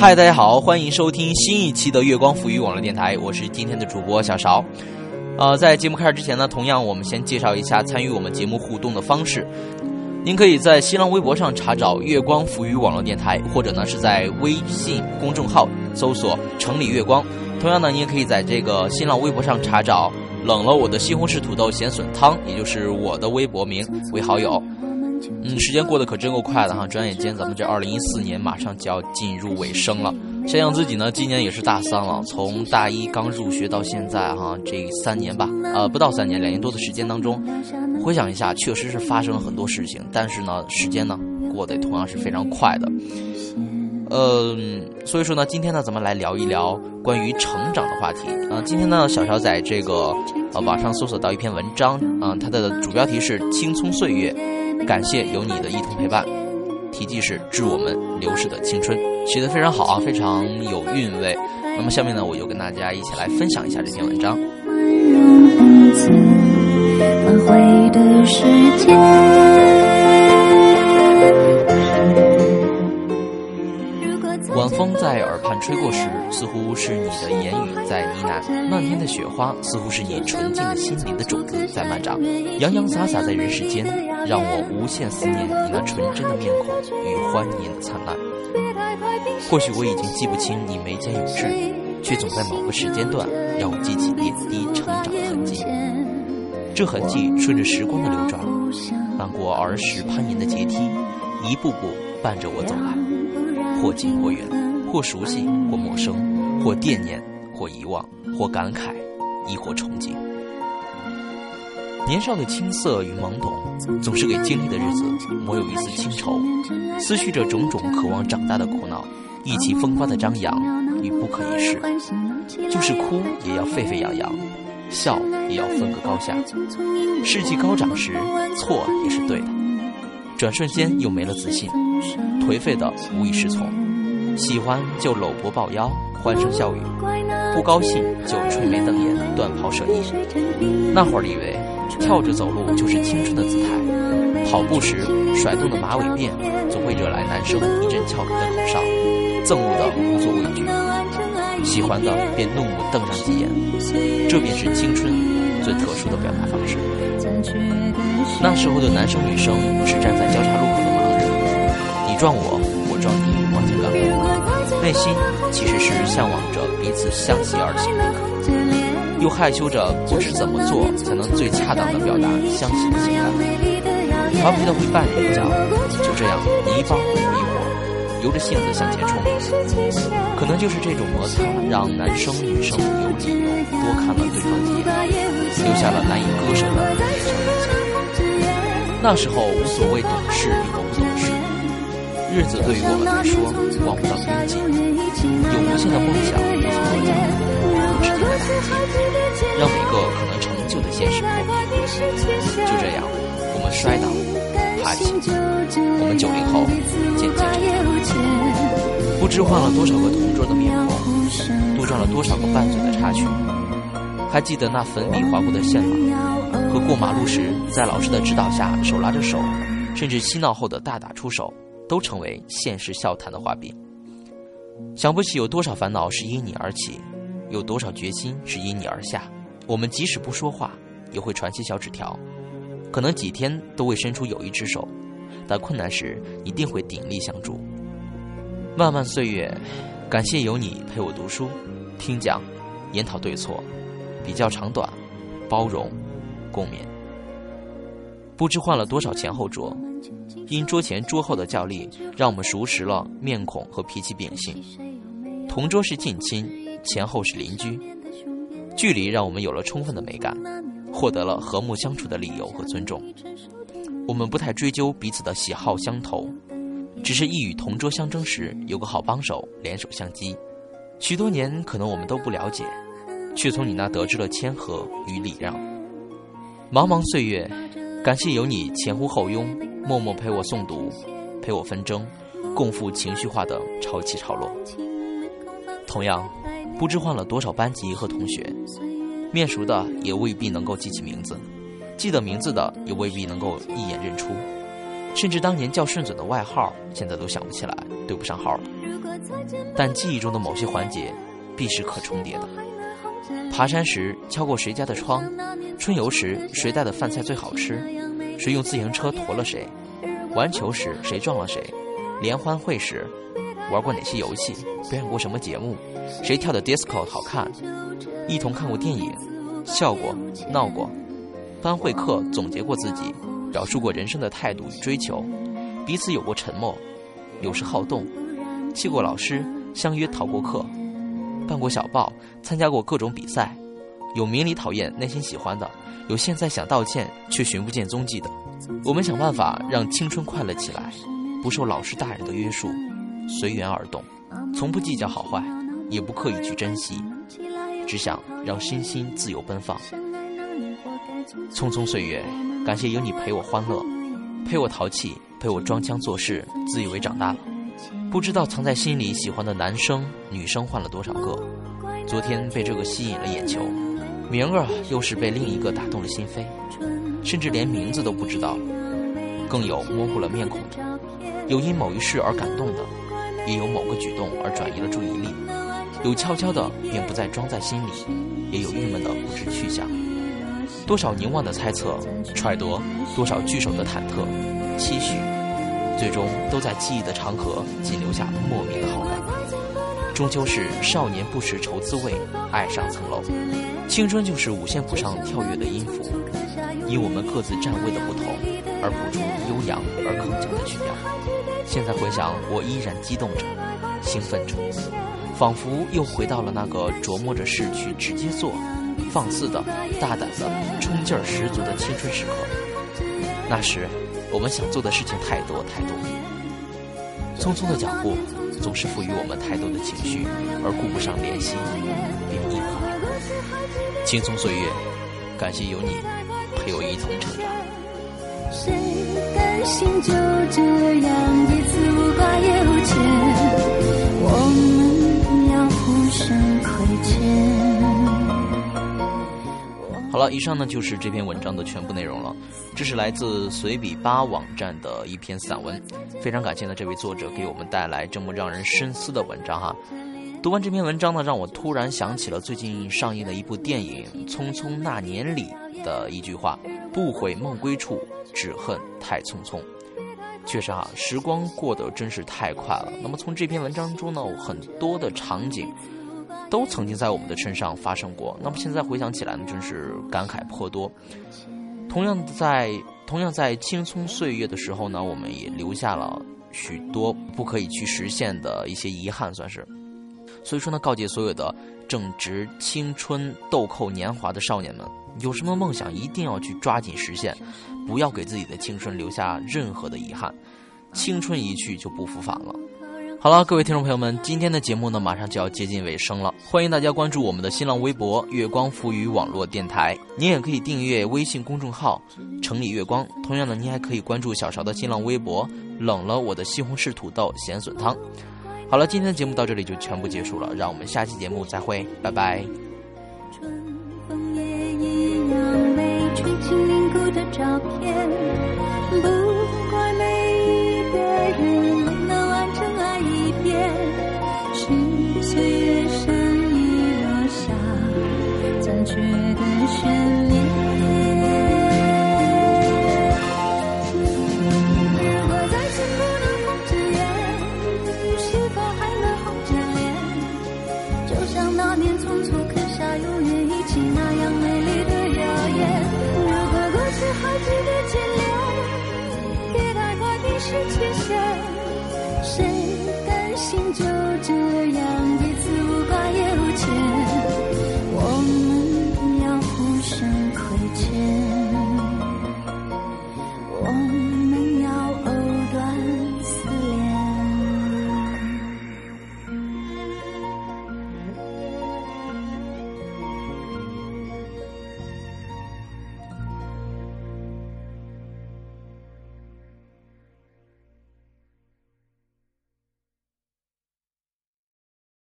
嗨，大家好，欢迎收听新一期的月光浮语网络电台，我是今天的主播小勺。呃，在节目开始之前呢，同样我们先介绍一下参与我们节目互动的方式。您可以在新浪微博上查找“月光浮语网络电台”，或者呢是在微信公众号搜索“城里月光”。同样呢，您也可以在这个新浪微博上查找“冷了我的西红柿土豆咸笋汤”，也就是我的微博名为好友。嗯，时间过得可真够快的哈！转眼间，咱们这二零一四年马上就要进入尾声了。想想自己呢，今年也是大三了，从大一刚入学到现在哈，这三年吧，呃，不到三年，两年多的时间当中，回想一下，确实是发生了很多事情。但是呢，时间呢，过得同样是非常快的。嗯，所以说呢，今天呢，咱们来聊一聊关于成长的话题。啊，今天呢，小乔在这个呃网上搜索到一篇文章，啊，它的主标题是《青葱岁月》。感谢有你的一同陪伴，题记是致我们流逝的青春，写的非常好啊，非常有韵味。那么下面呢，我就跟大家一起来分享一下这篇文章。晚吹过时，似乎是你的言语在呢喃；漫天的雪花，似乎是你纯净的心灵的种子在漫长，洋洋洒洒在人世间，让我无限思念你那纯真的面孔与欢颜的灿烂。或许我已经记不清你眉间有痣，却总在某个时间段让我记起点滴成长的痕迹。这痕迹顺着时光的流转，翻过儿时攀岩的阶梯，一步步伴着我走来。或近或远，或熟悉或陌生，或惦念或遗忘，或感慨，亦或憧憬。年少的青涩与懵懂，总是给经历的日子抹有一丝清愁，思绪着种种渴望长大的苦恼，意气风发的张扬与不可一世。就是哭也要沸沸扬扬，笑也要分个高下。士气高涨时，错也是对的。转瞬间又没了自信，颓废的无以适从。喜欢就搂脖抱腰，欢声笑语；不高兴就吹眉瞪眼，断袍舍衣。那会儿以为跳着走路就是青春的姿态，跑步时甩动的马尾辫总会惹来男生一阵俏皮的口哨，憎恶的无所畏惧，喜欢的便怒目瞪上几眼。这便是青春最特殊的表达方式。那时候的男生女生是站在交叉路口的盲人，你撞我，内心其实是向往着彼此相携而行的，又害羞着不知怎么做才能最恰当的表达相惜的情感，调皮的会绊人一脚，就这样你一帮我一伙，由着性子向前冲，可能就是这种摩擦让男生女生有理由多看了对方几眼，留下了难以割舍的印象。那时候无所谓懂事与懂，日子对于我们来说望不到边际，有无限的梦想无所落脚，之间的打击让每个可能成就的现实破灭。就这样，我们摔倒，爬起，我们九零后渐渐成长，不知换了多少个同桌的面孔，杜撰了多少个拌嘴的插曲。还记得那粉笔划过的线吗？和过马路时在老师的指导下手拉着手，甚至嬉闹后的大打出手，都成为现实笑谈的画饼。想不起有多少烦恼是因你而起，有多少决心是因你而下。我们即使不说话，也会传些小纸条，可能几天都未伸出友谊之手，但困难时一定会鼎力相助。漫漫岁月，感谢有你陪我读书、听讲、研讨对错。比较长短，包容，共勉。不知换了多少前后桌，因桌前桌后的较力，让我们熟识了面孔和脾气秉性。同桌是近亲，前后是邻居，距离让我们有了充分的美感，获得了和睦相处的理由和尊重。我们不太追究彼此的喜好相投，只是一与同桌相争时有个好帮手，联手相击。许多年，可能我们都不了解。却从你那得知了谦和与礼让。茫茫岁月，感谢有你前呼后拥，默默陪我诵读，陪我纷争，共赴情绪化的潮起潮落。同样，不知换了多少班级和同学，面熟的也未必能够记起名字，记得名字的也未必能够一眼认出，甚至当年叫顺嘴的外号，现在都想不起来，对不上号了。但记忆中的某些环节必是可重叠的。爬山时敲过谁家的窗，春游时谁带的饭菜最好吃，谁用自行车驮了谁，玩球时谁撞了谁，联欢会时玩过哪些游戏，表演过什么节目，谁跳的 disco 好看，一同看过电影，笑过闹过，班会课总结过自己，表述过人生的态度与追求，彼此有过沉默，有时好动，气过老师，相约逃过课。办过小报，参加过各种比赛，有明里讨厌、内心喜欢的，有现在想道歉却寻不见踪迹的。我们想办法让青春快乐起来，不受老师大人的约束，随缘而动，从不计较好坏，也不刻意去珍惜，只想让身心自由奔放。匆匆岁月，感谢有你陪我欢乐，陪我淘气，陪我装腔作势，自以为长大了。不知道藏在心里喜欢的男生女生换了多少个，昨天被这个吸引了眼球，明儿又是被另一个打动了心扉，甚至连名字都不知道，更有模糊了面孔的，有因某一事而感动的，也有某个举动而转移了注意力，有悄悄的便不再装在心里，也有郁闷的不知去向，多少凝望的猜测揣度，多少聚首的忐忑期许。最终都在记忆的长河仅留下莫名的好感。终究是少年不识愁滋味，爱上层楼。青春就是五线谱上跳跃的音符，因我们各自站位的不同，而谱出悠扬而铿锵的曲调。现在回想，我依然激动着，兴奋着，仿佛又回到了那个琢磨着事去直接做、放肆的、大胆的、冲劲儿十足的青春时刻。那时。我们想做的事情太多太多，匆匆的脚步总是赋予我们太多的情绪，而顾不上怜惜，便一和。青葱岁月，感谢有你陪我一同成长。谁甘心就这样一次无挂也无牵？我们要互相亏欠。好了，以上呢就是这篇文章的全部内容了。这是来自随笔吧网站的一篇散文，非常感谢呢这位作者给我们带来这么让人深思的文章哈。读完这篇文章呢，让我突然想起了最近上映的一部电影《匆匆那年》里的一句话：“不悔梦归处，只恨太匆匆。”确实啊，时光过得真是太快了。那么从这篇文章中呢，很多的场景。都曾经在我们的身上发生过。那么现在回想起来呢，真是感慨颇多。同样在同样在青葱岁月的时候呢，我们也留下了许多不可以去实现的一些遗憾，算是。所以说呢，告诫所有的正值青春豆蔻年华的少年们，有什么梦想一定要去抓紧实现，不要给自己的青春留下任何的遗憾。青春一去就不复返了。好了，各位听众朋友们，今天的节目呢，马上就要接近尾声了。欢迎大家关注我们的新浪微博“月光浮语网络电台”，您也可以订阅微信公众号“城里月光”。同样呢，您还可以关注小勺的新浪微博“冷了我的西红柿土豆咸笋汤”。好了，今天的节目到这里就全部结束了，让我们下期节目再会，拜拜。春风也一样被吹进凝固的照片，不快冰释前嫌。谁甘心就这样？